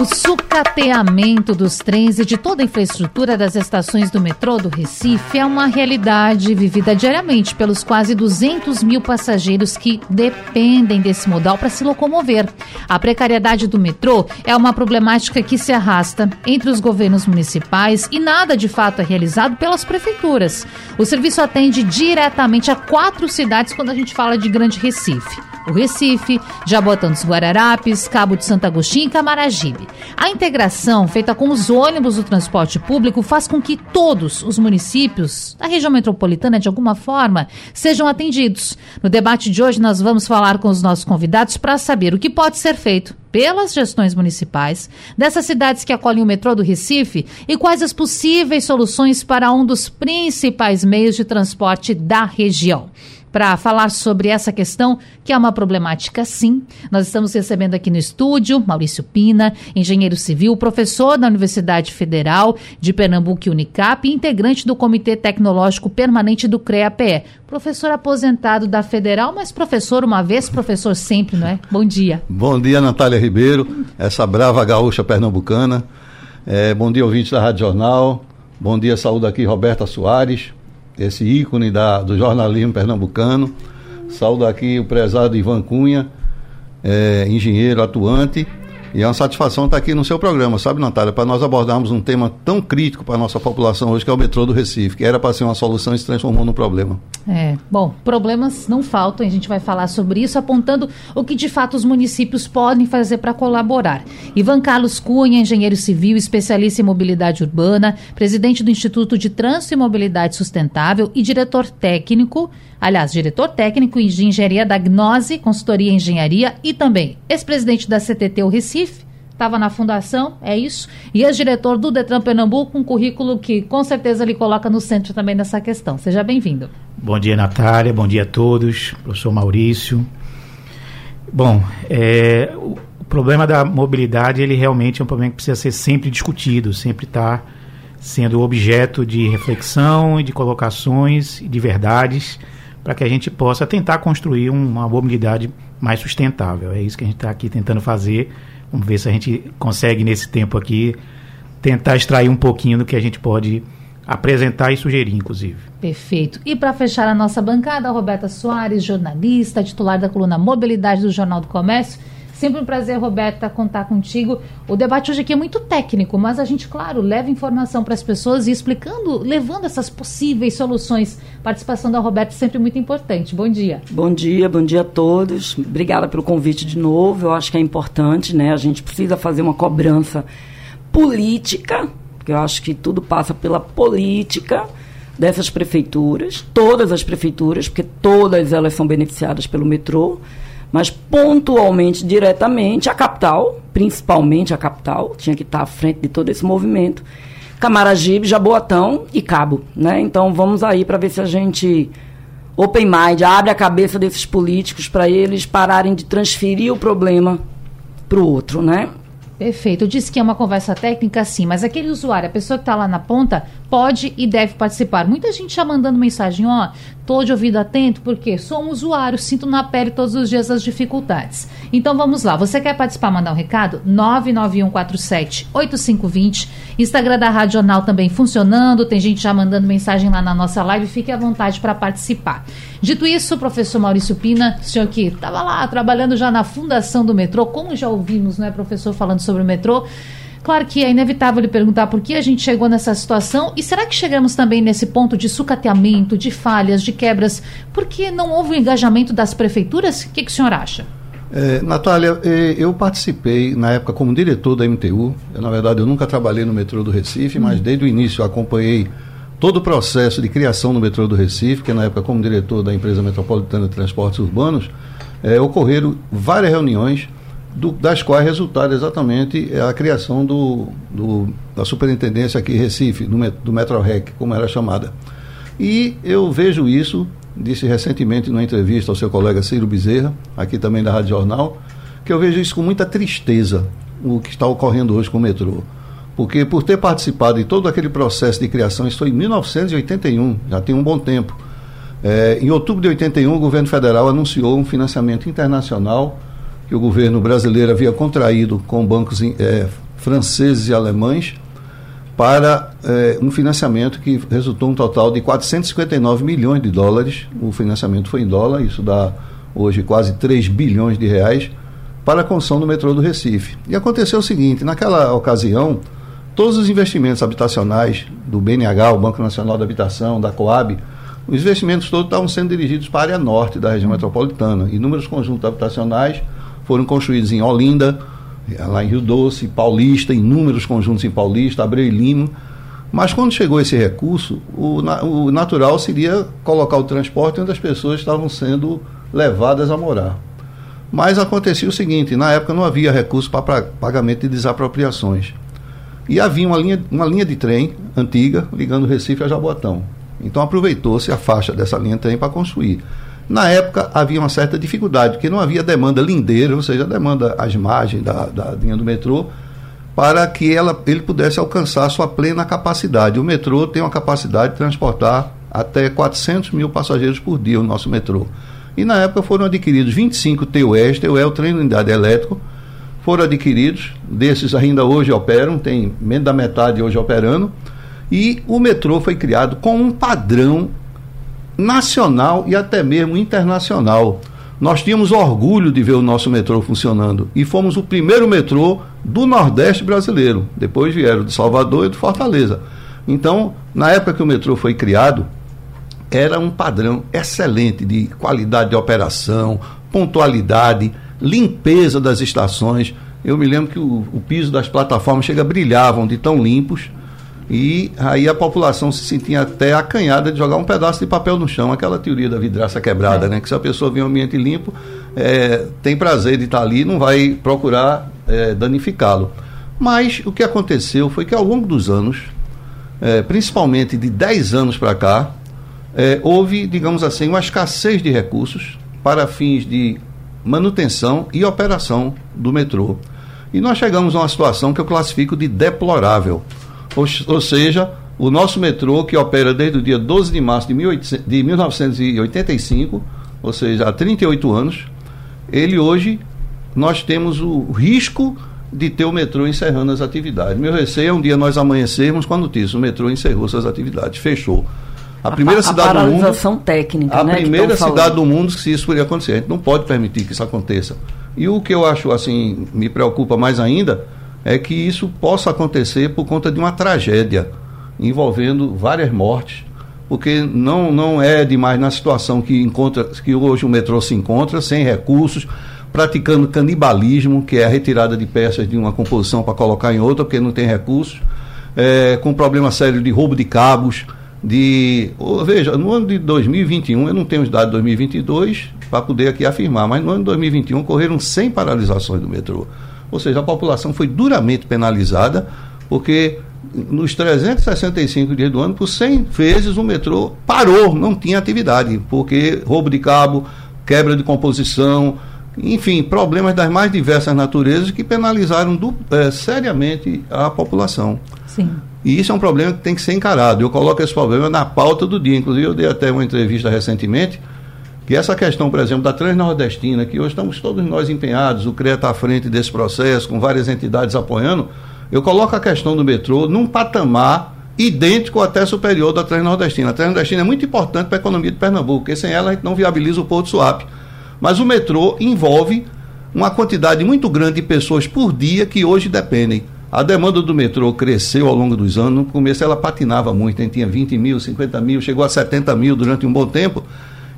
o sucateamento dos trens e de toda a infraestrutura das estações do metrô do Recife é uma realidade vivida diariamente pelos quase 200 mil passageiros que dependem desse modal para se locomover. A precariedade do metrô é uma problemática que se arrasta entre os governos municipais e nada de fato é realizado pelas prefeituras. O serviço atende diretamente a quatro cidades quando a gente fala de Grande Recife o Recife, Jabotão dos Guararapes, Cabo de Santo Agostinho e Camaragibe. A integração feita com os ônibus do transporte público faz com que todos os municípios da região metropolitana, de alguma forma, sejam atendidos. No debate de hoje, nós vamos falar com os nossos convidados para saber o que pode ser feito pelas gestões municipais dessas cidades que acolhem o metrô do Recife e quais as possíveis soluções para um dos principais meios de transporte da região para falar sobre essa questão, que é uma problemática sim. Nós estamos recebendo aqui no estúdio Maurício Pina, engenheiro civil, professor da Universidade Federal de Pernambuco Unicap e integrante do Comitê Tecnológico Permanente do CREA-PE. Professor aposentado da Federal, mas professor uma vez, professor sempre, não é? Bom dia. Bom dia, Natália Ribeiro, essa brava gaúcha pernambucana. É, bom dia, ouvintes da Rádio Jornal. Bom dia, saúde aqui, Roberta Soares esse ícone da, do jornalismo pernambucano. Saúdo aqui o prezado Ivan Cunha, é, engenheiro atuante e é uma satisfação estar aqui no seu programa, sabe, Natália, para nós abordarmos um tema tão crítico para a nossa população hoje, que é o metrô do Recife, que era para ser uma solução e se transformou num problema. É, bom, problemas não faltam, a gente vai falar sobre isso, apontando o que de fato os municípios podem fazer para colaborar. Ivan Carlos Cunha, engenheiro civil, especialista em mobilidade urbana, presidente do Instituto de Trânsito e Mobilidade Sustentável e diretor técnico aliás, diretor técnico de engenharia da Gnose, consultoria em engenharia e também ex-presidente da CTT o Recife, estava na fundação, é isso, e ex-diretor do Detran Pernambuco, um currículo que com certeza lhe coloca no centro também dessa questão. Seja bem-vindo. Bom dia, Natália, bom dia a todos, professor Maurício. Bom, é, o problema da mobilidade, ele realmente é um problema que precisa ser sempre discutido, sempre estar tá sendo objeto de reflexão e de colocações e de verdades para que a gente possa tentar construir uma mobilidade mais sustentável. É isso que a gente está aqui tentando fazer. Vamos ver se a gente consegue, nesse tempo aqui, tentar extrair um pouquinho do que a gente pode apresentar e sugerir, inclusive. Perfeito. E para fechar a nossa bancada, Roberta Soares, jornalista, titular da coluna Mobilidade do Jornal do Comércio Sempre um prazer, Roberta, contar contigo. O debate hoje aqui é muito técnico, mas a gente, claro, leva informação para as pessoas e explicando, levando essas possíveis soluções. Participação da Roberta é sempre muito importante. Bom dia. Bom dia, bom dia a todos. Obrigada pelo convite de novo. Eu acho que é importante, né? A gente precisa fazer uma cobrança política, porque eu acho que tudo passa pela política dessas prefeituras, todas as prefeituras, porque todas elas são beneficiadas pelo metrô mas pontualmente, diretamente, a capital, principalmente a capital, tinha que estar à frente de todo esse movimento. Camaragibe, Jaboatão e Cabo, né? Então vamos aí para ver se a gente open mind, abre a cabeça desses políticos para eles pararem de transferir o problema para o outro, né? Perfeito. Eu disse que é uma conversa técnica, sim, mas aquele usuário, a pessoa que está lá na ponta, pode e deve participar. Muita gente já mandando mensagem, ó, Estou de ouvido atento porque sou um usuário, sinto na pele todos os dias as dificuldades. Então vamos lá. Você quer participar, mandar um recado? 991478520. Instagram da Rádio Jornal também funcionando. Tem gente já mandando mensagem lá na nossa live. Fique à vontade para participar. Dito isso, professor Maurício Pina, senhor que estava lá trabalhando já na fundação do metrô, como já ouvimos, né, professor, falando sobre o metrô. Claro que é inevitável lhe perguntar por que a gente chegou nessa situação e será que chegamos também nesse ponto de sucateamento, de falhas, de quebras, porque não houve o engajamento das prefeituras? O que, que o senhor acha? É, Natália, é, eu participei na época como diretor da MTU. Eu, na verdade, eu nunca trabalhei no metrô do Recife, hum. mas desde o início eu acompanhei todo o processo de criação do metrô do Recife, que na época como diretor da empresa metropolitana de transportes urbanos, é, ocorreram várias reuniões do, das quais resultaram exatamente a criação do, do, da superintendência aqui em Recife, do, do MetroRec, como era chamada. E eu vejo isso, disse recentemente numa entrevista ao seu colega Ciro Bezerra, aqui também da Rádio Jornal, que eu vejo isso com muita tristeza, o que está ocorrendo hoje com o metrô. Porque por ter participado de todo aquele processo de criação, isso foi em 1981, já tem um bom tempo. É, em outubro de 81, o governo federal anunciou um financiamento internacional que o governo brasileiro havia contraído com bancos é, franceses e alemães para é, um financiamento que resultou um total de 459 milhões de dólares. O financiamento foi em dólar, isso dá hoje quase 3 bilhões de reais para a construção do metrô do Recife. E aconteceu o seguinte: naquela ocasião, todos os investimentos habitacionais do BNH, o Banco Nacional da Habitação, da Coab, os investimentos todos estavam sendo dirigidos para a área norte da região metropolitana. Inúmeros conjuntos habitacionais foram construídos em Olinda, lá em Rio Doce, Paulista, inúmeros conjuntos em Paulista, Abreu e Lima. Mas quando chegou esse recurso, o, o natural seria colocar o transporte onde as pessoas estavam sendo levadas a morar. Mas acontecia o seguinte: na época não havia recurso para pagamento de desapropriações. E havia uma linha, uma linha de trem antiga ligando Recife a Jabotão. Então aproveitou-se a faixa dessa linha de trem para construir. Na época havia uma certa dificuldade, porque não havia demanda lindeira, ou seja, demanda às margens da, da linha do metrô, para que ela, ele pudesse alcançar sua plena capacidade. O metrô tem uma capacidade de transportar até 400 mil passageiros por dia, o nosso metrô. E na época foram adquiridos 25 TUEs, TUE é o trem de unidade elétrico, foram adquiridos, desses ainda hoje operam, tem menos da metade hoje operando, e o metrô foi criado com um padrão nacional e até mesmo internacional. Nós tínhamos orgulho de ver o nosso metrô funcionando e fomos o primeiro metrô do Nordeste brasileiro. Depois vieram de Salvador e de Fortaleza. Então, na época que o metrô foi criado, era um padrão excelente de qualidade de operação, pontualidade, limpeza das estações. Eu me lembro que o, o piso das plataformas chega brilhavam de tão limpos e aí a população se sentia até acanhada de jogar um pedaço de papel no chão, aquela teoria da vidraça quebrada, é. né? Que se a pessoa vê um ambiente limpo, é, tem prazer de estar ali, não vai procurar é, danificá-lo. Mas o que aconteceu foi que ao longo dos anos, é, principalmente de 10 anos para cá, é, houve, digamos assim, uma escassez de recursos para fins de manutenção e operação do metrô. E nós chegamos a uma situação que eu classifico de deplorável. Ou, ou seja, o nosso metrô, que opera desde o dia 12 de março de, 18, de 1985, ou seja, há 38 anos, ele hoje, nós temos o risco de ter o metrô encerrando as atividades. Meu receio é um dia nós amanhecermos com a notícia: o metrô encerrou suas atividades, fechou. A primeira a, cidade a do mundo. técnica, a né, primeira cidade do mundo que isso poderia acontecer. A gente não pode permitir que isso aconteça. E o que eu acho assim me preocupa mais ainda é que isso possa acontecer por conta de uma tragédia envolvendo várias mortes, porque não não é demais na situação que encontra que hoje o metrô se encontra sem recursos, praticando canibalismo, que é a retirada de peças de uma composição para colocar em outra, porque não tem recursos, é, com problema sério de roubo de cabos de. Veja, no ano de 2021, eu não tenho os dados de 2022 para poder aqui afirmar, mas no ano de 2021 ocorreram 100 paralisações do metrô. Ou seja, a população foi duramente penalizada, porque nos 365 dias do ano, por 100 vezes o metrô parou, não tinha atividade, porque roubo de cabo, quebra de composição, enfim, problemas das mais diversas naturezas que penalizaram do, é, seriamente a população. Sim. E isso é um problema que tem que ser encarado. Eu coloco esse problema na pauta do dia. Inclusive, eu dei até uma entrevista recentemente que essa questão, por exemplo, da Transnordestina, que hoje estamos todos nós empenhados, o CREA está à frente desse processo, com várias entidades apoiando, eu coloco a questão do metrô num patamar idêntico até superior da Transnordestina. A Transnordestina é muito importante para a economia de Pernambuco, porque sem ela a gente não viabiliza o Porto Suape. Mas o metrô envolve uma quantidade muito grande de pessoas por dia que hoje dependem. A demanda do metrô cresceu ao longo dos anos. No começo ela patinava muito, a gente tinha 20 mil, 50 mil, chegou a 70 mil durante um bom tempo.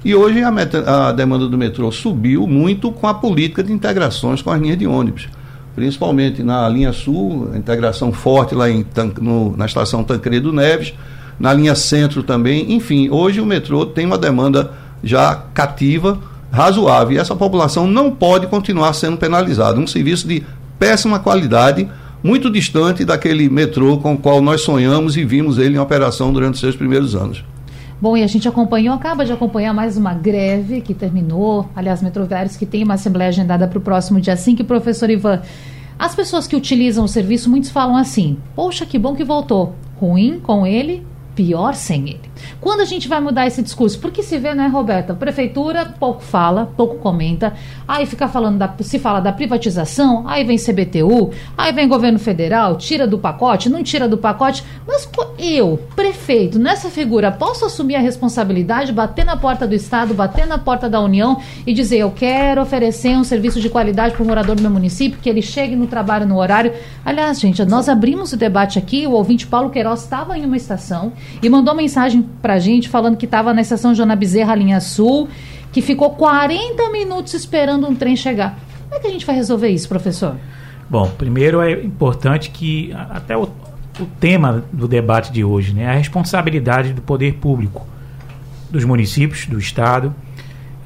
E hoje a, a demanda do metrô subiu muito com a política de integrações com as linhas de ônibus. Principalmente na linha sul, integração forte lá em, no, na estação Tancredo Neves, na linha centro também. Enfim, hoje o metrô tem uma demanda já cativa, razoável. E essa população não pode continuar sendo penalizada. Um serviço de péssima qualidade muito distante daquele metrô com o qual nós sonhamos e vimos ele em operação durante os seus primeiros anos. Bom, e a gente acompanhou, acaba de acompanhar mais uma greve que terminou, aliás, Metroviários que tem uma assembleia agendada para o próximo dia 5. Professor Ivan, as pessoas que utilizam o serviço, muitos falam assim: Poxa, que bom que voltou. Ruim com ele, pior sem ele. Quando a gente vai mudar esse discurso? Porque se vê, né, Roberta? Prefeitura pouco fala, pouco comenta. Aí fica falando da, se fala da privatização, aí vem CBTU, aí vem governo federal, tira do pacote, não tira do pacote. Mas eu, prefeito, nessa figura, posso assumir a responsabilidade, bater na porta do Estado, bater na porta da União e dizer: eu quero oferecer um serviço de qualidade para o morador do meu município, que ele chegue no trabalho no horário. Aliás, gente, nós abrimos o debate aqui, o ouvinte Paulo Queiroz estava em uma estação e mandou mensagem para a gente falando que estava na estação Jona Bezerra, linha sul, que ficou 40 minutos esperando um trem chegar. Como é que a gente vai resolver isso, professor? Bom, primeiro é importante que até o, o tema do debate de hoje, né, a responsabilidade do poder público, dos municípios, do Estado.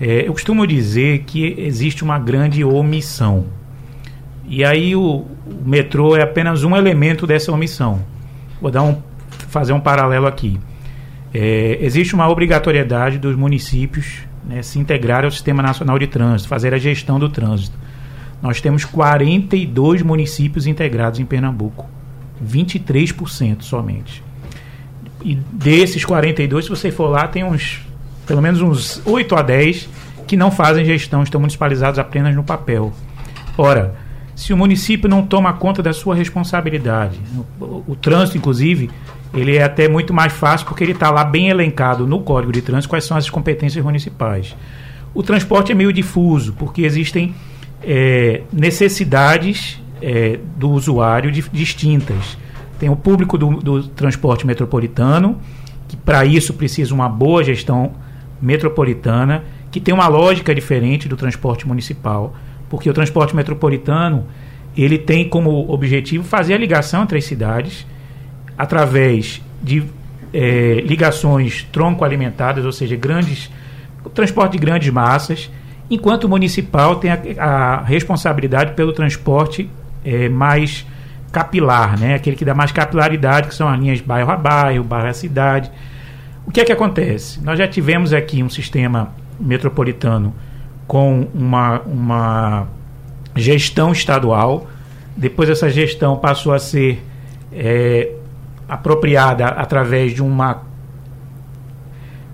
É, eu costumo dizer que existe uma grande omissão. E aí o, o metrô é apenas um elemento dessa omissão. Vou dar um, fazer um paralelo aqui. É, existe uma obrigatoriedade dos municípios né, se integrarem ao Sistema Nacional de Trânsito, fazer a gestão do trânsito. Nós temos 42 municípios integrados em Pernambuco, 23% somente. E desses 42, se você for lá, tem uns, pelo menos uns 8 a 10 que não fazem gestão, estão municipalizados apenas no papel. Ora, se o município não toma conta da sua responsabilidade, o, o trânsito, inclusive, ele é até muito mais fácil porque ele está lá bem elencado no Código de Trânsito quais são as competências municipais. O transporte é meio difuso, porque existem é, necessidades é, do usuário de, distintas. Tem o público do, do transporte metropolitano, que para isso precisa uma boa gestão metropolitana, que tem uma lógica diferente do transporte municipal, porque o transporte metropolitano ele tem como objetivo fazer a ligação entre as cidades através de é, ligações tronco-alimentadas, ou seja, grandes transporte de grandes massas, enquanto o municipal tem a, a responsabilidade pelo transporte é, mais capilar, né? aquele que dá mais capilaridade, que são as linhas bairro a bairro, bairro a cidade. O que é que acontece? Nós já tivemos aqui um sistema metropolitano com uma, uma gestão estadual, depois essa gestão passou a ser é, apropriada através de uma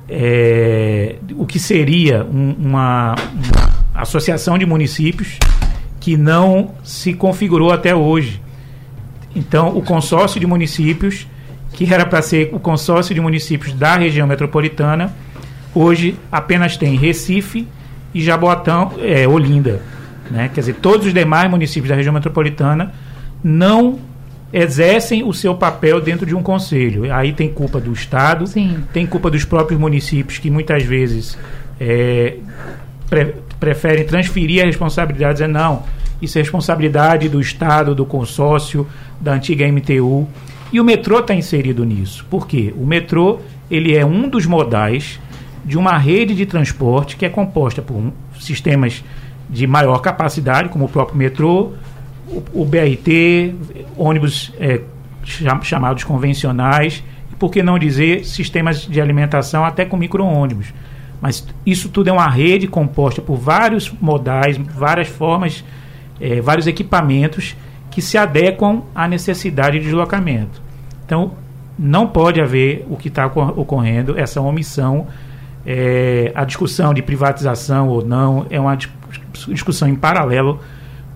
é, o que seria um, uma, uma, associação de municípios que não se configurou até hoje. Então, o consórcio de municípios, que era para ser o consórcio de municípios da região metropolitana, hoje apenas tem Recife e Jaboatão, é, Olinda. Né? Quer dizer, todos os demais municípios da região metropolitana não exercem o seu papel dentro de um conselho. Aí tem culpa do Estado, Sim. tem culpa dos próprios municípios que muitas vezes é, pre preferem transferir a responsabilidade, dizer não, isso é responsabilidade do Estado, do consórcio, da antiga MTU. E o metrô está inserido nisso. Por quê? O metrô ele é um dos modais de uma rede de transporte que é composta por sistemas de maior capacidade, como o próprio metrô, o, BRT, ônibus é, chamados convencionais, e por que não dizer sistemas de alimentação até com micro-ônibus. Mas isso tudo é uma rede composta por vários modais, várias formas, é, vários equipamentos que se adequam à necessidade de deslocamento. Então, não pode haver o que está ocorrendo, essa omissão. É, a discussão de privatização ou não é uma discussão em paralelo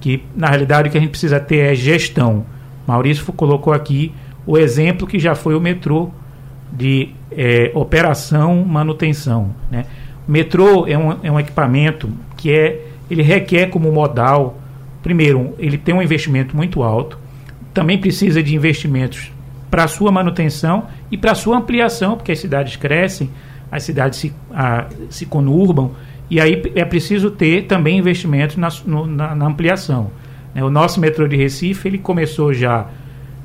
que na realidade o que a gente precisa ter é gestão. Maurício colocou aqui o exemplo que já foi o metrô de é, operação manutenção. Né? Metrô é um, é um equipamento que é, ele requer como modal, primeiro, ele tem um investimento muito alto, também precisa de investimentos para sua manutenção e para sua ampliação, porque as cidades crescem, as cidades se, a, se conurbam e aí é preciso ter também investimentos na, no, na, na ampliação. Né? O nosso metrô de Recife, ele começou já,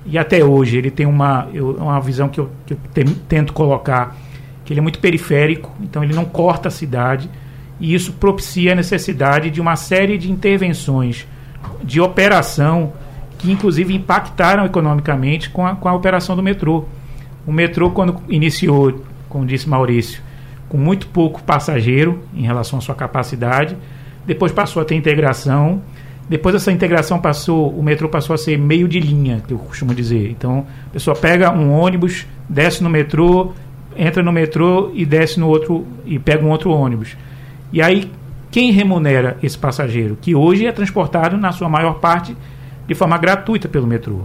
e até hoje, ele tem uma, eu, uma visão que eu, que eu tento colocar, que ele é muito periférico, então ele não corta a cidade, e isso propicia a necessidade de uma série de intervenções de operação que inclusive impactaram economicamente com a, com a operação do metrô. O metrô, quando iniciou como disse Maurício, com muito pouco passageiro em relação à sua capacidade. Depois passou a ter integração. Depois dessa integração passou, o metrô passou a ser meio de linha, que eu costumo dizer. Então, a pessoa pega um ônibus, desce no metrô, entra no metrô e desce no outro e pega um outro ônibus. E aí, quem remunera esse passageiro? Que hoje é transportado, na sua maior parte, de forma gratuita pelo metrô.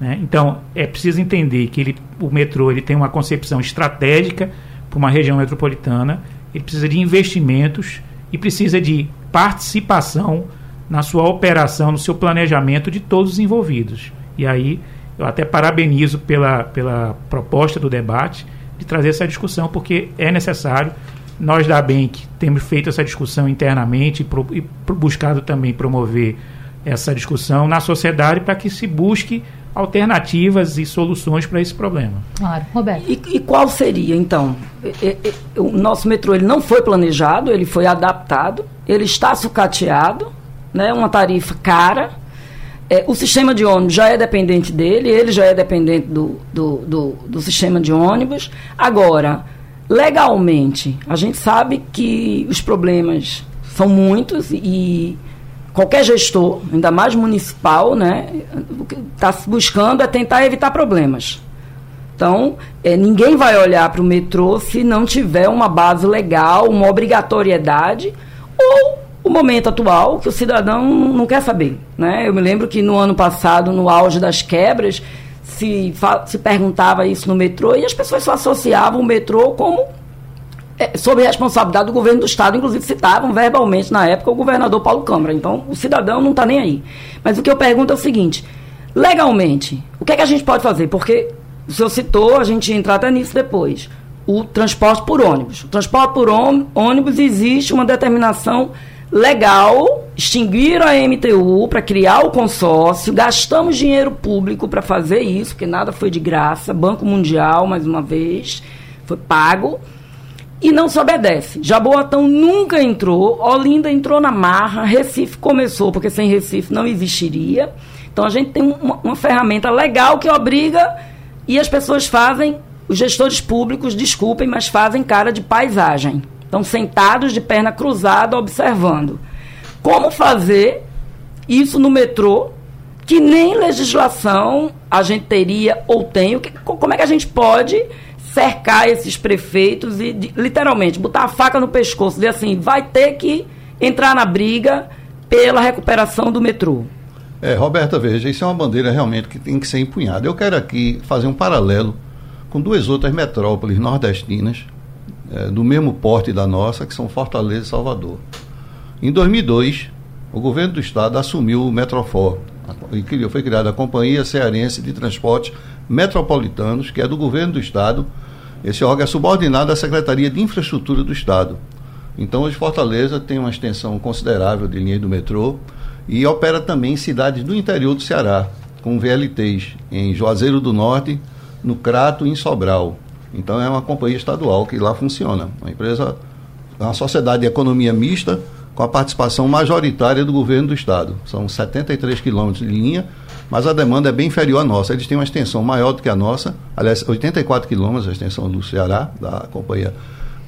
Né? Então, é preciso entender que ele, o metrô ele tem uma concepção estratégica para uma região metropolitana, ele precisa de investimentos e precisa de participação na sua operação, no seu planejamento de todos os envolvidos. E aí, eu até parabenizo pela, pela proposta do debate de trazer essa discussão, porque é necessário. Nós da Bank temos feito essa discussão internamente e, pro, e buscado também promover essa discussão na sociedade para que se busque alternativas e soluções para esse problema. Claro, Roberto. E, e qual seria, então? E, e, o nosso metrô ele não foi planejado, ele foi adaptado, ele está sucateado, né, uma tarifa cara. É, o sistema de ônibus já é dependente dele, ele já é dependente do, do, do, do sistema de ônibus. Agora, legalmente, a gente sabe que os problemas são muitos e qualquer gestor, ainda mais municipal, né, está buscando é tentar evitar problemas. Então, é, ninguém vai olhar para o metrô se não tiver uma base legal, uma obrigatoriedade, ou o momento atual, que o cidadão não quer saber. Né? Eu me lembro que no ano passado, no auge das quebras, se, se perguntava isso no metrô e as pessoas só associavam o metrô como é, sob responsabilidade do governo do Estado, inclusive citavam verbalmente na época o governador Paulo Câmara. Então, o cidadão não está nem aí. Mas o que eu pergunto é o seguinte: legalmente, o que é que a gente pode fazer? Porque o senhor citou, a gente entrar até nisso depois. O transporte por ônibus. O transporte por ônibus existe uma determinação legal, extinguiram a MTU para criar o consórcio, gastamos dinheiro público para fazer isso, porque nada foi de graça, Banco Mundial, mais uma vez, foi pago e não se obedece. Jaboatão nunca entrou, Olinda entrou na marra, Recife começou, porque sem Recife não existiria. Então a gente tem uma, uma ferramenta legal que obriga e as pessoas fazem, os gestores públicos, desculpem, mas fazem cara de paisagem. Estão sentados de perna cruzada observando. Como fazer isso no metrô que nem legislação a gente teria ou tem? Como é que a gente pode cercar esses prefeitos e, de, literalmente, botar a faca no pescoço, dizer assim, vai ter que entrar na briga pela recuperação do metrô. É, Roberta, veja, isso é uma bandeira realmente que tem que ser empunhada. Eu quero aqui fazer um paralelo com duas outras metrópoles nordestinas, é, do mesmo porte da nossa, que são Fortaleza e Salvador. Em 2002, o governo do estado assumiu o Metrofor, e foi criada a Companhia Cearense de Transportes Metropolitanos, que é do governo do estado. Esse órgão é subordinado à Secretaria de Infraestrutura do Estado. Então, hoje Fortaleza tem uma extensão considerável de linha do metrô e opera também em cidades do interior do Ceará, com VLTs, em Juazeiro do Norte, no Crato e em Sobral. Então, é uma companhia estadual que lá funciona. Uma empresa, uma sociedade de economia mista com a participação majoritária do governo do Estado. São 73 quilômetros de linha mas a demanda é bem inferior à nossa. Eles têm uma extensão maior do que a nossa, aliás, 84 quilômetros a extensão do Ceará, da Companhia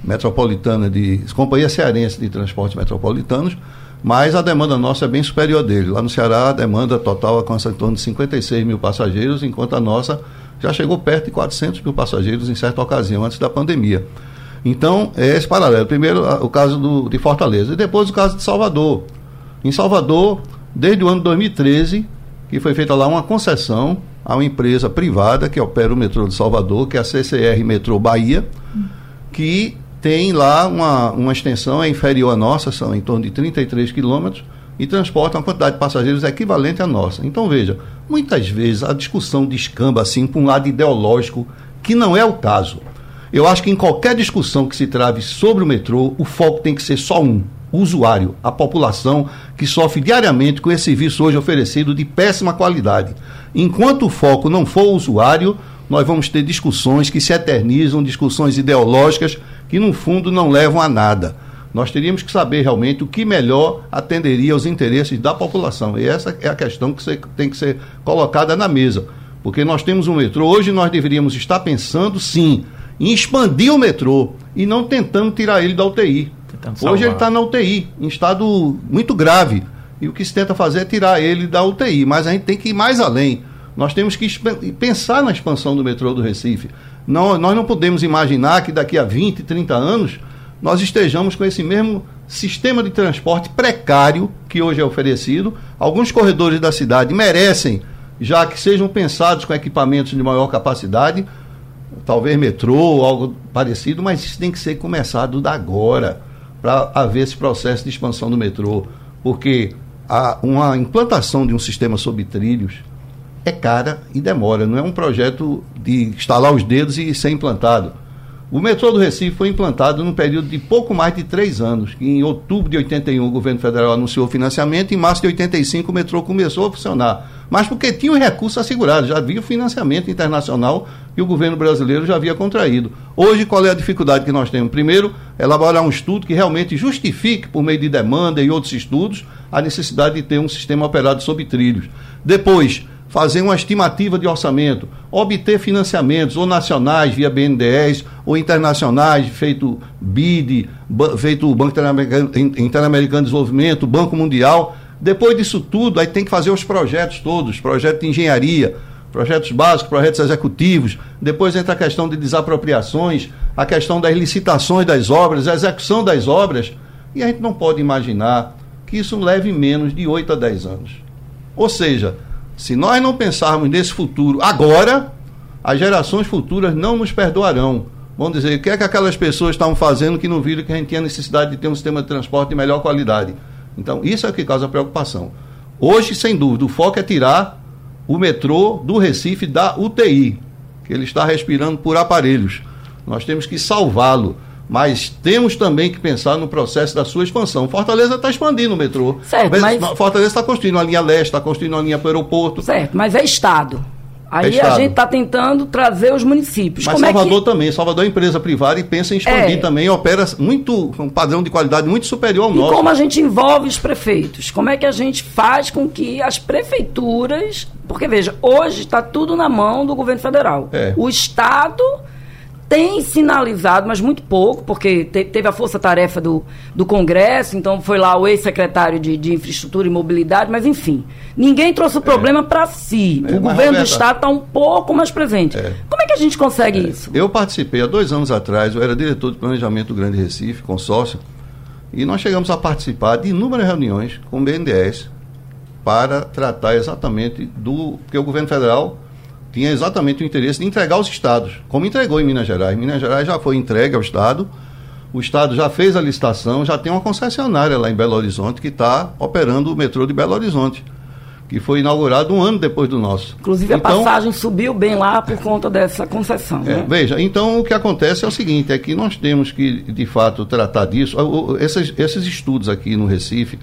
Metropolitana de. Companhia Cearense de Transportes Metropolitanos, mas a demanda nossa é bem superior dele. Lá no Ceará, a demanda total alcança em torno de 56 mil passageiros, enquanto a nossa já chegou perto de 400 mil passageiros em certa ocasião, antes da pandemia. Então, é esse paralelo. Primeiro, o caso do, de Fortaleza, e depois o caso de Salvador. Em Salvador, desde o ano 2013, que foi feita lá uma concessão a uma empresa privada que opera o metrô de Salvador, que é a CCR Metrô Bahia, que tem lá uma, uma extensão é inferior à nossa, são em torno de 33 quilômetros, e transporta uma quantidade de passageiros equivalente à nossa. Então, veja, muitas vezes a discussão descamba assim para um lado ideológico, que não é o caso. Eu acho que em qualquer discussão que se trave sobre o metrô, o foco tem que ser só um: usuário, a população que sofre diariamente com esse serviço hoje oferecido de péssima qualidade. Enquanto o foco não for o usuário, nós vamos ter discussões que se eternizam, discussões ideológicas que no fundo não levam a nada. Nós teríamos que saber realmente o que melhor atenderia aos interesses da população. E essa é a questão que tem que ser colocada na mesa. Porque nós temos um metrô, hoje nós deveríamos estar pensando, sim, em expandir o metrô e não tentando tirar ele da UTI. Hoje ele está na UTI, em estado muito grave. E o que se tenta fazer é tirar ele da UTI. Mas a gente tem que ir mais além. Nós temos que pensar na expansão do metrô do Recife. Não, nós não podemos imaginar que daqui a 20, 30 anos nós estejamos com esse mesmo sistema de transporte precário que hoje é oferecido. Alguns corredores da cidade merecem, já que sejam pensados com equipamentos de maior capacidade, talvez metrô ou algo parecido, mas isso tem que ser começado da agora para haver esse processo de expansão do metrô, porque a, uma implantação de um sistema sob trilhos é cara e demora, não é um projeto de instalar os dedos e ser implantado. O metrô do Recife foi implantado num período de pouco mais de três anos. Em outubro de 81, o governo federal anunciou o financiamento, em março de 85, o metrô começou a funcionar. Mas porque tinha o recurso assegurado, já havia o financiamento internacional que o governo brasileiro já havia contraído. Hoje, qual é a dificuldade que nós temos? Primeiro, elaborar um estudo que realmente justifique, por meio de demanda e outros estudos, a necessidade de ter um sistema operado sob trilhos. Depois, fazer uma estimativa de orçamento, obter financiamentos, ou nacionais via BNDES, ou internacionais, feito BID, feito Banco Interamericano de Desenvolvimento, Banco Mundial. Depois disso tudo, aí tem que fazer os projetos todos, projeto de engenharia, projetos básicos, projetos executivos. Depois entra a questão de desapropriações, a questão das licitações das obras, a execução das obras. E a gente não pode imaginar que isso leve menos de 8 a 10 anos. Ou seja, se nós não pensarmos nesse futuro agora, as gerações futuras não nos perdoarão. Vão dizer, o que é que aquelas pessoas estavam fazendo que não viram que a gente tinha necessidade de ter um sistema de transporte de melhor qualidade? Então, isso é o que causa preocupação. Hoje, sem dúvida, o foco é tirar o metrô do Recife da UTI, que ele está respirando por aparelhos. Nós temos que salvá-lo mas temos também que pensar no processo da sua expansão. Fortaleza está expandindo o metrô. Certo, mas... Fortaleza está construindo uma linha leste, está construindo uma linha para o aeroporto. Certo, mas é Estado. Aí é a gente está tentando trazer os municípios. Mas Como Salvador é que... também. Salvador é empresa privada e pensa em expandir é... também. Opera muito, um padrão de qualidade muito superior ao e nosso. como a gente envolve os prefeitos? Como é que a gente faz com que as prefeituras... Porque, veja, hoje está tudo na mão do governo federal. É. O Estado tem sinalizado, mas muito pouco, porque te, teve a força-tarefa do, do Congresso, então foi lá o ex-secretário de, de Infraestrutura e Mobilidade, mas enfim, ninguém trouxe o problema é. para si. É, o governo do Estado está um pouco mais presente. É. Como é que a gente consegue é. isso? Eu participei há dois anos atrás, eu era diretor de planejamento do Grande Recife, consórcio, e nós chegamos a participar de inúmeras reuniões com o BNDES para tratar exatamente do. Porque o governo federal tinha exatamente o interesse de entregar aos estados, como entregou em Minas Gerais. Minas Gerais já foi entregue ao estado, o estado já fez a licitação, já tem uma concessionária lá em Belo Horizonte que está operando o metrô de Belo Horizonte, que foi inaugurado um ano depois do nosso. Inclusive então, a passagem subiu bem lá por conta dessa concessão. É, né? Veja, então o que acontece é o seguinte, é que nós temos que, de fato, tratar disso. Esses, esses estudos aqui no Recife,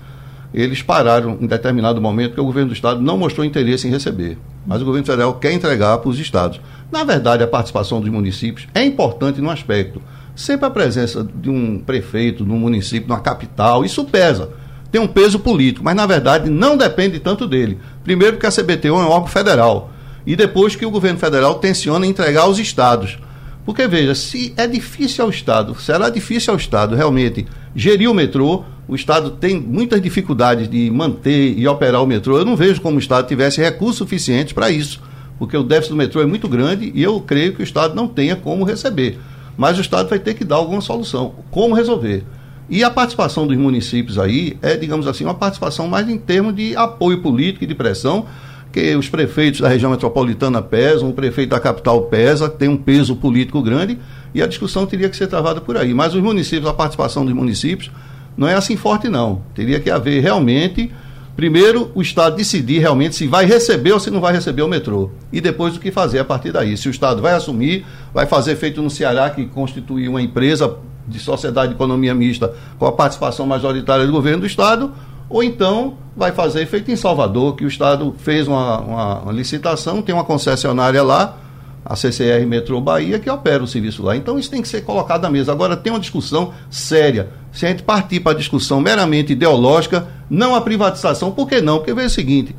eles pararam em determinado momento que o governo do estado não mostrou interesse em receber. Mas o governo federal quer entregar para os estados. Na verdade, a participação dos municípios é importante no aspecto. Sempre a presença de um prefeito no município, numa capital, isso pesa. Tem um peso político, mas na verdade não depende tanto dele. Primeiro, porque a CBTU é um órgão federal. E depois que o governo federal tenciona entregar aos estados. Porque, veja, se é difícil ao Estado, será difícil ao Estado realmente gerir o metrô, o Estado tem muitas dificuldades de manter e operar o metrô. Eu não vejo como o Estado tivesse recursos suficientes para isso, porque o déficit do metrô é muito grande e eu creio que o Estado não tenha como receber. Mas o Estado vai ter que dar alguma solução. Como resolver? E a participação dos municípios aí é, digamos assim, uma participação mais em termos de apoio político e de pressão que os prefeitos da região metropolitana pesam, o prefeito da capital pesa, tem um peso político grande e a discussão teria que ser travada por aí. Mas os municípios, a participação dos municípios não é assim forte, não. Teria que haver realmente, primeiro, o Estado decidir realmente se vai receber ou se não vai receber o metrô. E depois o que fazer a partir daí. Se o Estado vai assumir, vai fazer feito no Ceará, que constitui uma empresa de sociedade de economia mista com a participação majoritária do governo do Estado, ou então vai fazer feito em Salvador, que o Estado fez uma, uma, uma, licitação, tem uma concessionária lá, a CCR Metrô Bahia, que opera o serviço lá. Então isso tem que ser colocado na mesa. Agora tem uma discussão séria. Se a gente partir para a discussão meramente ideológica, não a privatização, por que não? Porque veja o seguinte,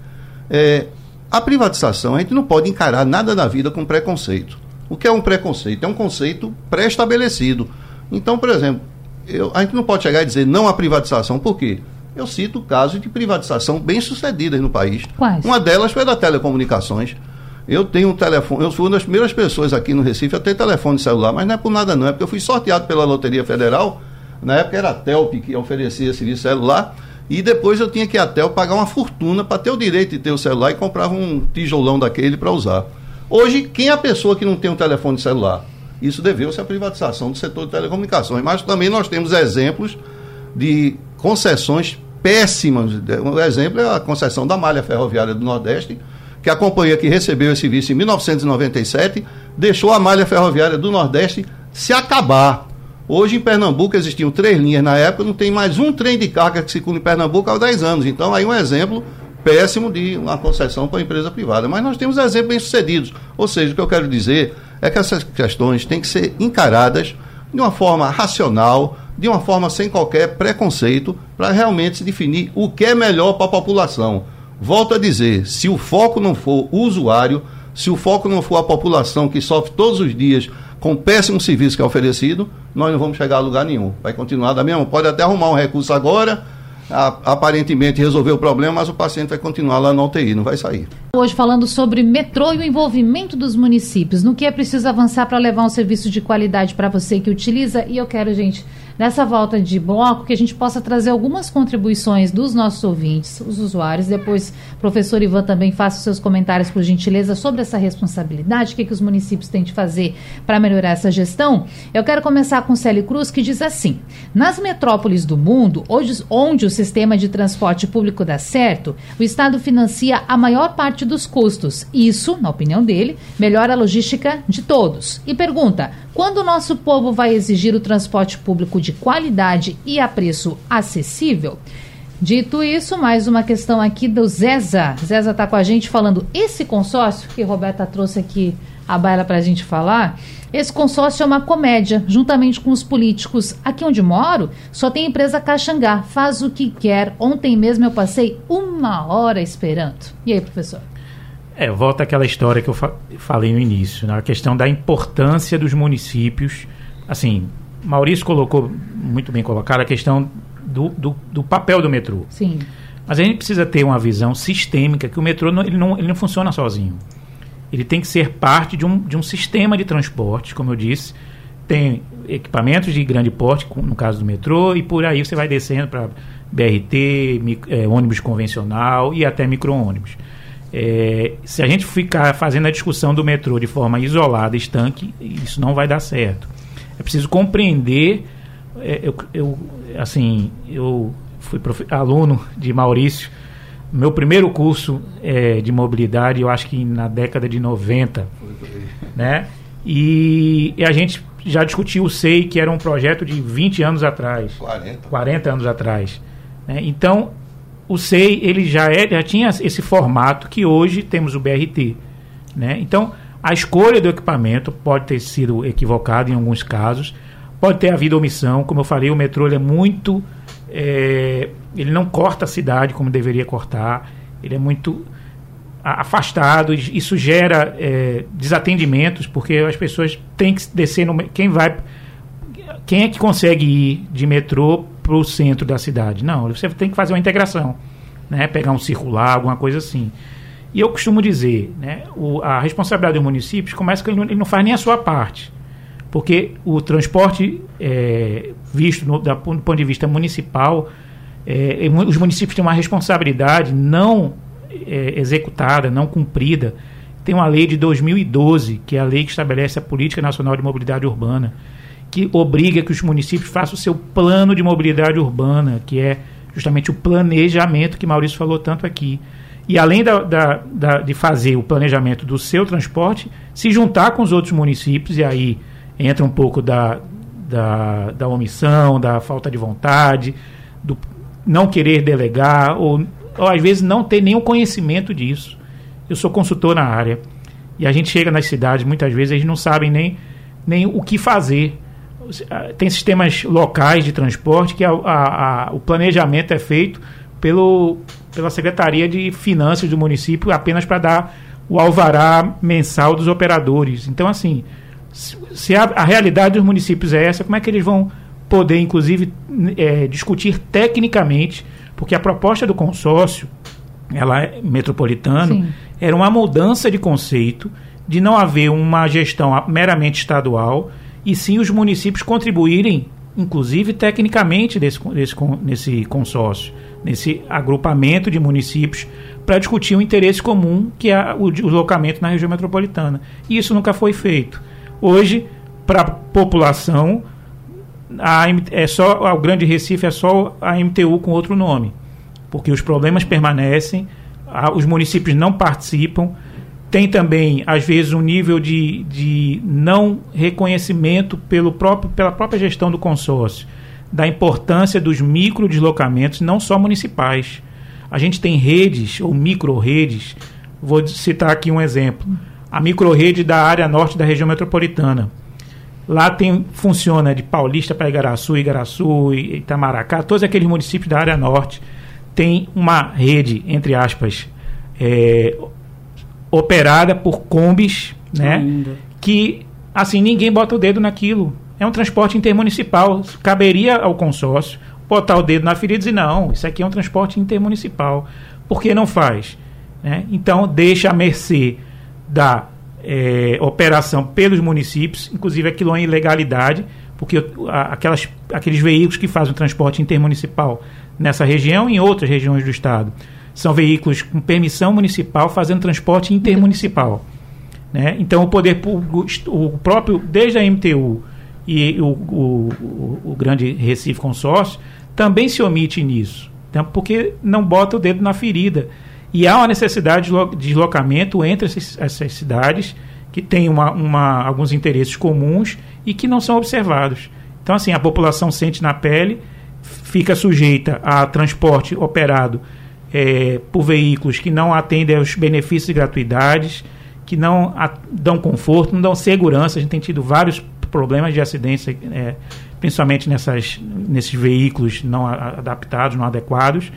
é, a privatização, a gente não pode encarar nada da vida com preconceito. O que é um preconceito? É um conceito pré-estabelecido. Então, por exemplo, eu, a gente não pode chegar e dizer não à privatização. Por quê? Eu cito casos de privatização bem-sucedidas no país. Quais? Uma delas foi a da telecomunicações. Eu tenho um telefone, eu fui uma das primeiras pessoas aqui no Recife a ter telefone celular, mas não é por nada não, é porque eu fui sorteado pela Loteria Federal, na época era a Telp que oferecia serviço celular, e depois eu tinha que ir até eu pagar uma fortuna para ter o direito de ter o celular e comprava um tijolão daquele para usar. Hoje, quem é a pessoa que não tem um telefone celular? Isso deveu-se à privatização do setor de telecomunicações. Mas também nós temos exemplos de concessões péssimas. Um exemplo é a concessão da malha ferroviária do Nordeste, que a companhia que recebeu esse serviço em 1997 deixou a malha ferroviária do Nordeste se acabar. Hoje em Pernambuco existiam três linhas na época, não tem mais um trem de carga que circula em Pernambuco há 10 anos. Então, aí um exemplo péssimo de uma concessão para empresa privada. Mas nós temos exemplos bem-sucedidos. Ou seja, o que eu quero dizer é que essas questões têm que ser encaradas de uma forma racional, de uma forma sem qualquer preconceito, para realmente se definir o que é melhor para a população. Volto a dizer, se o foco não for o usuário, se o foco não for a população que sofre todos os dias com o péssimo serviço que é oferecido, nós não vamos chegar a lugar nenhum. Vai continuar da mesma. Pode até arrumar um recurso agora, a, aparentemente resolver o problema, mas o paciente vai continuar lá na UTI, não vai sair. Hoje falando sobre metrô e o envolvimento dos municípios, no que é preciso avançar para levar um serviço de qualidade para você que utiliza. E eu quero, gente, nessa volta de bloco, que a gente possa trazer algumas contribuições dos nossos ouvintes, os usuários. Depois, professor Ivan também faça os seus comentários, por gentileza, sobre essa responsabilidade, o que, que os municípios têm de fazer para melhorar essa gestão. Eu quero começar com Célio Cruz, que diz assim: nas metrópoles do mundo, onde, onde o sistema de transporte público dá certo, o Estado financia a maior parte dos custos. Isso, na opinião dele, melhora a logística de todos. E pergunta: quando o nosso povo vai exigir o transporte público de qualidade e a preço acessível? Dito isso, mais uma questão aqui do Zeza. Zeza está com a gente falando esse consórcio que Roberta trouxe aqui a baila para a gente falar. Esse consórcio é uma comédia, juntamente com os políticos. Aqui onde moro, só tem empresa Caxangá, faz o que quer. Ontem mesmo eu passei uma hora esperando. E aí, professor? É, volta àquela história que eu fa falei no início, né? a questão da importância dos municípios. Assim, Maurício colocou muito bem colocado a questão do, do, do, papel do metrô. Sim. Mas a gente precisa ter uma visão sistêmica que o metrô não, ele não, ele não funciona sozinho. Ele tem que ser parte de um, de um sistema de transporte, como eu disse. Tem equipamentos de grande porte, no caso do metrô, e por aí você vai descendo para BRT, é, ônibus convencional e até micro-ônibus. É, se a gente ficar fazendo a discussão do metrô de forma isolada, estanque, isso não vai dar certo. É preciso compreender. É, eu, eu, assim, eu fui aluno de Maurício. Meu primeiro curso é, de mobilidade, eu acho que na década de 90. Né? E, e, a gente já discutiu o SEI, que era um projeto de 20 anos atrás. 40. 40 anos atrás. Né? Então, o SEI ele já, é, já tinha esse formato que hoje temos o BRT. Né? Então, a escolha do equipamento pode ter sido equivocada em alguns casos, pode ter havido omissão. Como eu falei, o metrô é muito. É, ele não corta a cidade como deveria cortar, ele é muito afastado, isso gera é, desatendimentos, porque as pessoas têm que descer no. Quem vai. Quem é que consegue ir de metrô para o centro da cidade. Não, você tem que fazer uma integração, né? pegar um circular, alguma coisa assim. E eu costumo dizer, né, o, a responsabilidade dos municípios começa que ele não, ele não, faz nem a sua parte. Porque o transporte é, visto no, da, do ponto de vista municipal, é, os municípios têm uma responsabilidade não é, executada, não cumprida. Tem uma lei de 2012, que é a lei que estabelece a Política Nacional de Mobilidade Urbana que obriga que os municípios façam o seu plano de mobilidade urbana, que é justamente o planejamento que Maurício falou tanto aqui. E além da, da, da, de fazer o planejamento do seu transporte, se juntar com os outros municípios, e aí entra um pouco da, da, da omissão, da falta de vontade, do não querer delegar, ou, ou às vezes não ter nenhum conhecimento disso. Eu sou consultor na área, e a gente chega nas cidades, muitas vezes eles não sabem nem, nem o que fazer tem sistemas locais de transporte que a, a, a, o planejamento é feito pelo, pela Secretaria de Finanças do município apenas para dar o alvará mensal dos operadores. Então, assim, se a, a realidade dos municípios é essa, como é que eles vão poder, inclusive, é, discutir tecnicamente, porque a proposta do consórcio, ela é metropolitano, Sim. era uma mudança de conceito de não haver uma gestão meramente estadual e sim os municípios contribuírem, inclusive tecnicamente, desse, desse, nesse consórcio, nesse agrupamento de municípios, para discutir um interesse comum que é o deslocamento na região metropolitana. E isso nunca foi feito. Hoje, para a população, é só o Grande Recife é só a MTU com outro nome, porque os problemas permanecem, a, os municípios não participam, tem também, às vezes, um nível de, de não reconhecimento pelo próprio, pela própria gestão do consórcio da importância dos micro deslocamentos, não só municipais. A gente tem redes ou micro-redes, vou citar aqui um exemplo. A micro-rede da área norte da região metropolitana. Lá tem, funciona de Paulista para Igaraçu, Igaraçu, Itamaracá, todos aqueles municípios da área norte tem uma rede, entre aspas, é, operada por combis, né? Que assim ninguém bota o dedo naquilo. É um transporte intermunicipal. Caberia ao consórcio botar o dedo na ferida e dizer não, isso aqui é um transporte intermunicipal. Por que não faz? Né? Então deixa a mercê da é, operação pelos municípios, inclusive aquilo é ilegalidade, porque aquelas, aqueles veículos que fazem o transporte intermunicipal nessa região e em outras regiões do estado são veículos com permissão municipal fazendo transporte intermunicipal. Né? Então, o poder público, o próprio, desde a MTU e o, o, o, Grande Recife Consórcio, também se omite nisso, então, porque não bota o dedo na ferida. E há uma necessidade de deslocamento entre essas, essas cidades que têm uma, uma, alguns interesses comuns e que não são observados. Então, assim, a população sente na pele, fica sujeita a transporte operado é, por veículos que não atendem aos benefícios e gratuidades, que não a, dão conforto, não dão segurança. A gente tem tido vários problemas de acidentes, é, principalmente nessas, nesses veículos não adaptados, não adequados.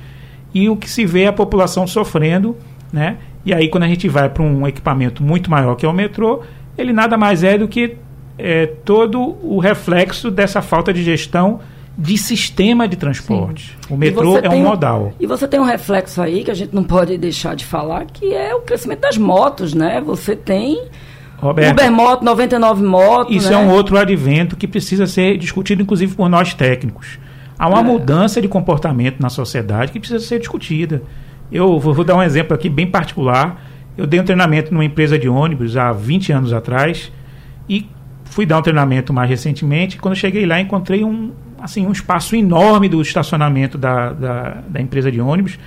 E o que se vê é a população sofrendo, né? E aí, quando a gente vai para um equipamento muito maior que é o metrô, ele nada mais é do que é, todo o reflexo dessa falta de gestão de sistema de transporte. Sim. O metrô é um modal. E você tem um reflexo aí que a gente não pode deixar de falar, que é o crescimento das motos, né? Você tem Roberto, Uber Moto, 99 motos. Isso né? é um outro advento que precisa ser discutido, inclusive, por nós técnicos. Há uma é. mudança de comportamento na sociedade que precisa ser discutida. Eu vou, vou dar um exemplo aqui bem particular. Eu dei um treinamento numa empresa de ônibus há 20 anos atrás e fui dar um treinamento mais recentemente. Quando cheguei lá, encontrei um, assim, um espaço enorme do estacionamento da, da, da empresa de ônibus,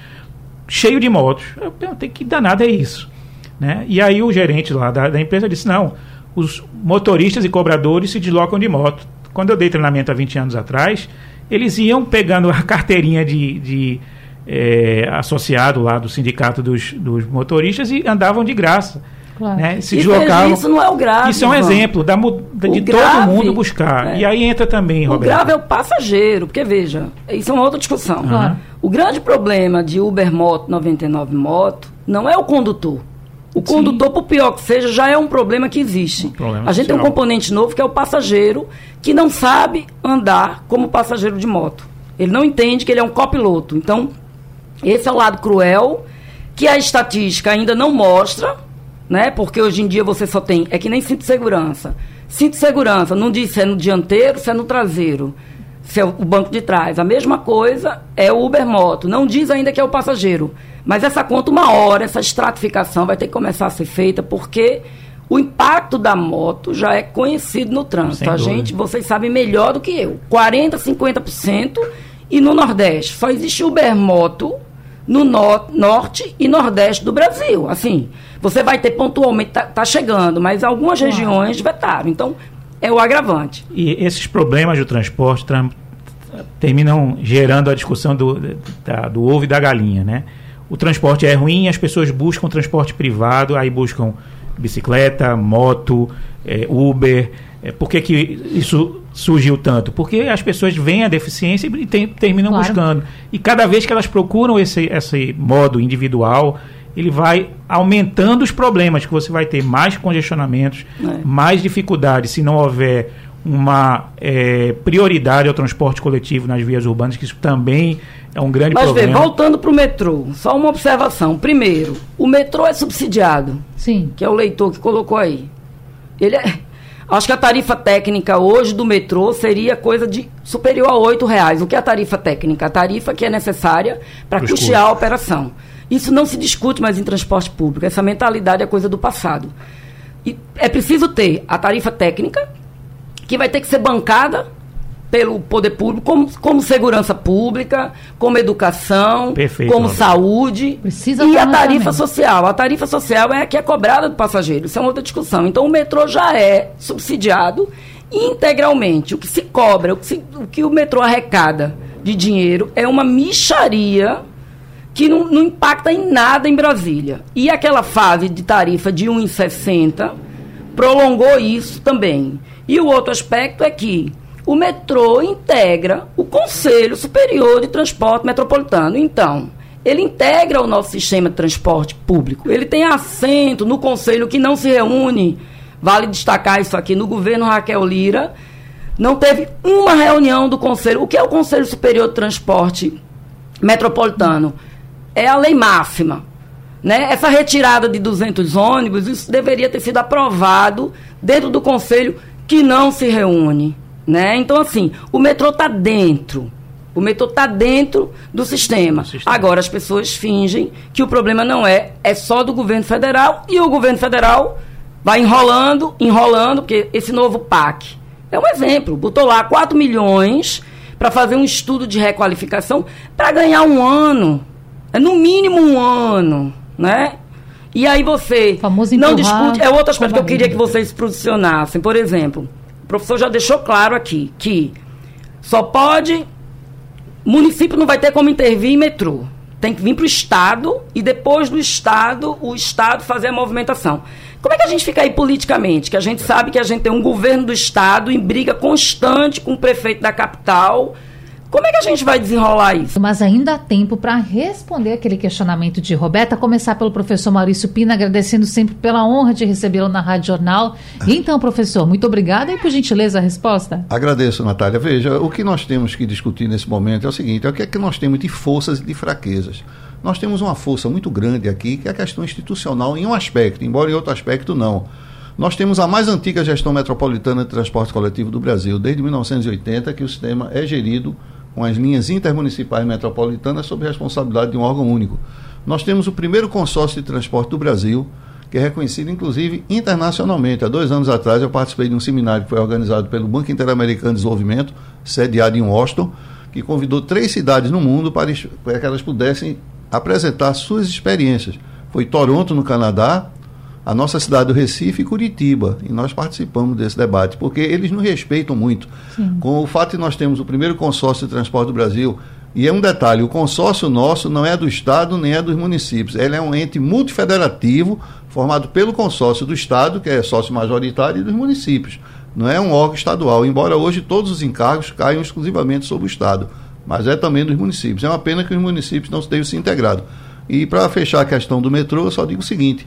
cheio de motos. Eu perguntei que danada é isso. Né? E aí o gerente lá da, da empresa disse, não, os motoristas e cobradores se deslocam de moto. Quando eu dei treinamento há 20 anos atrás, eles iam pegando a carteirinha de, de é, associado lá do sindicato dos, dos motoristas e andavam de graça. Claro. Né? Se deslocavam. Isso não é o grave. Isso é um exemplo da, de grave, todo mundo buscar. É. E aí entra também, Roberto. O grave é o passageiro, porque veja, isso é uma outra discussão. Uhum. O grande problema de Uber Moto 99 Moto não é o condutor. O condutor, por pior que seja, já é um problema que existe. Um a gente social. tem um componente novo que é o passageiro que não sabe andar como passageiro de moto. Ele não entende que ele é um copiloto. Então, esse é o lado cruel que a estatística ainda não mostra, né? Porque hoje em dia você só tem. É que nem cinto de segurança. Cinto de segurança não diz se é no dianteiro, se é no traseiro. Se é o banco de trás. A mesma coisa é o Uber Moto. Não diz ainda que é o passageiro. Mas essa conta, uma hora, essa estratificação vai ter que começar a ser feita, porque o impacto da moto já é conhecido no trânsito. a gente, vocês sabem melhor do que eu. 40%, 50%. E no Nordeste, só existe Uber Moto no no norte e nordeste do Brasil. Assim, você vai ter pontualmente, tá, tá chegando, mas algumas regiões vetaram. Então, é o agravante. E esses problemas do transporte tra terminam gerando a discussão do, da, do ovo e da galinha, né? O transporte é ruim, as pessoas buscam transporte privado, aí buscam bicicleta, moto, é, Uber. É, por que, que isso surgiu tanto? Porque as pessoas veem a deficiência e tem, terminam claro. buscando. E cada vez que elas procuram esse, esse modo individual, ele vai aumentando os problemas, que você vai ter mais congestionamentos, é. mais dificuldades se não houver uma é, prioridade ao transporte coletivo nas vias urbanas, que isso também é um grande Mas problema. Mas voltando para o metrô, só uma observação. Primeiro, o metrô é subsidiado. Sim. Que é o leitor que colocou aí. Ele é, acho que a tarifa técnica hoje do metrô seria coisa de superior a R$ reais. O que é a tarifa técnica? A tarifa que é necessária para custear a operação. Isso não se discute mais em transporte público. Essa mentalidade é coisa do passado. E é preciso ter a tarifa técnica, que vai ter que ser bancada pelo poder público, como, como segurança pública, como educação, Perfeito, como saúde. Precisa e a tarifa social. A tarifa social é a que é cobrada do passageiro. Isso é uma outra discussão. Então o metrô já é subsidiado integralmente. O que se cobra, o que, se, o, que o metrô arrecada de dinheiro é uma micharia que não, não impacta em nada em Brasília. E aquela fase de tarifa de 1,60 prolongou isso também. E o outro aspecto é que o metrô integra o Conselho Superior de Transporte Metropolitano. Então, ele integra o nosso sistema de transporte público. Ele tem assento no conselho que não se reúne. Vale destacar isso aqui no governo Raquel Lira. Não teve uma reunião do conselho. O que é o Conselho Superior de Transporte Metropolitano? É a lei máxima. Né? Essa retirada de 200 ônibus, isso deveria ter sido aprovado dentro do conselho que não se reúne. Né? Então, assim, o metrô está dentro. O metrô está dentro do sistema. sistema. Agora, as pessoas fingem que o problema não é, é só do governo federal e o governo federal vai enrolando, enrolando, porque esse novo PAC é um exemplo. Botou lá 4 milhões para fazer um estudo de requalificação para ganhar um ano. É no mínimo um ano, né? E aí você não discute. É outro aspecto que eu queria que vocês se posicionassem. Por exemplo, professor já deixou claro aqui que só pode. Município não vai ter como intervir em metrô. Tem que vir para o Estado e depois do Estado, o Estado fazer a movimentação. Como é que a gente fica aí politicamente? Que a gente sabe que a gente tem um governo do Estado em briga constante com o prefeito da capital como é que a gente vai desenrolar isso? Mas ainda há tempo para responder aquele questionamento de Roberta, começar pelo professor Maurício Pina, agradecendo sempre pela honra de recebê-lo na Rádio Jornal. Então, professor, muito obrigada e, por gentileza, a resposta. Agradeço, Natália. Veja, o que nós temos que discutir nesse momento é o seguinte: é o que é que nós temos de forças e de fraquezas. Nós temos uma força muito grande aqui, que é a questão institucional em um aspecto, embora em outro aspecto não. Nós temos a mais antiga gestão metropolitana de transporte coletivo do Brasil, desde 1980, que o sistema é gerido com as linhas intermunicipais metropolitanas sob responsabilidade de um órgão único. Nós temos o primeiro consórcio de transporte do Brasil, que é reconhecido inclusive internacionalmente. Há dois anos atrás eu participei de um seminário que foi organizado pelo Banco Interamericano de Desenvolvimento, sediado em Washington, que convidou três cidades no mundo para, que elas pudessem apresentar suas experiências. Foi Toronto, no Canadá, a nossa cidade do Recife e Curitiba. E nós participamos desse debate, porque eles nos respeitam muito. Sim. Com o fato de nós termos o primeiro consórcio de transporte do Brasil, e é um detalhe, o consórcio nosso não é do Estado nem é dos municípios. Ele é um ente multifederativo formado pelo consórcio do Estado, que é sócio majoritário, e dos municípios. Não é um órgão estadual, embora hoje todos os encargos caiam exclusivamente sobre o Estado. Mas é também dos municípios. É uma pena que os municípios não tenham se integrado. E para fechar a questão do metrô, eu só digo o seguinte: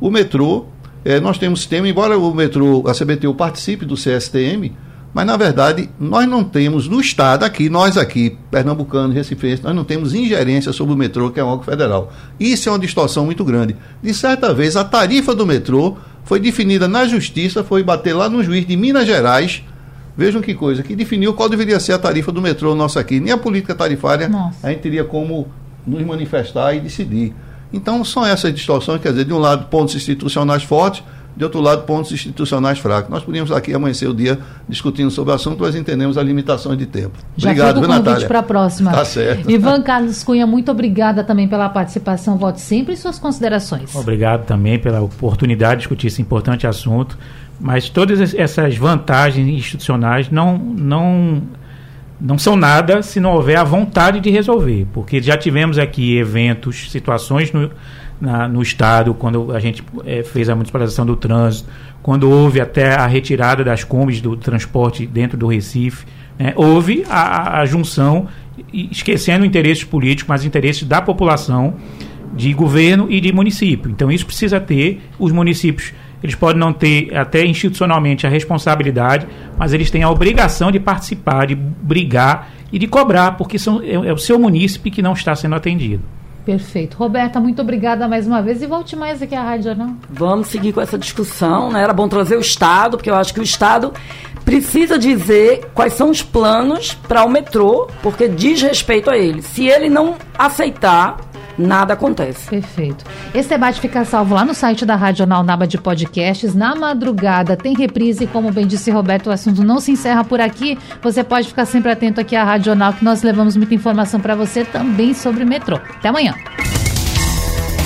o metrô, é, nós temos sistema, embora o metrô, a CBTU participe do CSTM, mas na verdade nós não temos no estado aqui, nós aqui, pernambucanos, recifenses, nós não temos ingerência sobre o metrô, que é um órgão federal. Isso é uma distorção muito grande. De certa vez, a tarifa do metrô foi definida na justiça, foi bater lá no juiz de Minas Gerais. Vejam que coisa, que definiu qual deveria ser a tarifa do metrô nosso aqui. Nem a política tarifária Nossa. a gente teria como nos manifestar e decidir. Então, são essas distorções, quer dizer, de um lado, pontos institucionais fortes, de outro lado, pontos institucionais fracos. Nós podíamos aqui amanhecer o dia discutindo sobre o assunto, mas entendemos as limitações de tempo. Já obrigado, fica o convite para a próxima. Tá certo. Ivan Carlos Cunha, muito obrigada também pela participação. Volte sempre e suas considerações. Obrigado também pela oportunidade de discutir esse importante assunto. Mas todas essas vantagens institucionais não, não não são nada se não houver a vontade de resolver, porque já tivemos aqui eventos, situações no, na, no Estado, quando a gente é, fez a municipalização do trânsito, quando houve até a retirada das combis do transporte dentro do Recife, né, houve a, a, junção, esquecendo interesses políticos, mas interesses da população, de governo e de município. Então isso precisa ter os municípios eles podem não ter até institucionalmente a responsabilidade, mas eles têm a obrigação de participar, de brigar e de cobrar, porque são, é, é o seu munícipe que não está sendo atendido. Perfeito. Roberta, muito obrigada mais uma vez e volte mais aqui à rádio, não? Vamos seguir com essa discussão, né? Era bom trazer o Estado, porque eu acho que o Estado precisa dizer quais são os planos para o metrô, porque diz respeito a ele. Se ele não aceitar, nada acontece. Perfeito. Esse debate fica salvo lá no site da Radional Naba de Podcasts. Na madrugada tem reprise, como bem disse Roberto, o assunto não se encerra por aqui. Você pode ficar sempre atento aqui à Radional, que nós levamos muita informação para você também sobre o metrô. Até amanhã.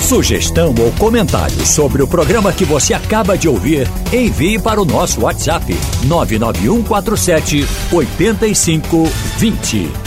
Sugestão ou comentário sobre o programa que você acaba de ouvir, envie para o nosso WhatsApp 99147 8520.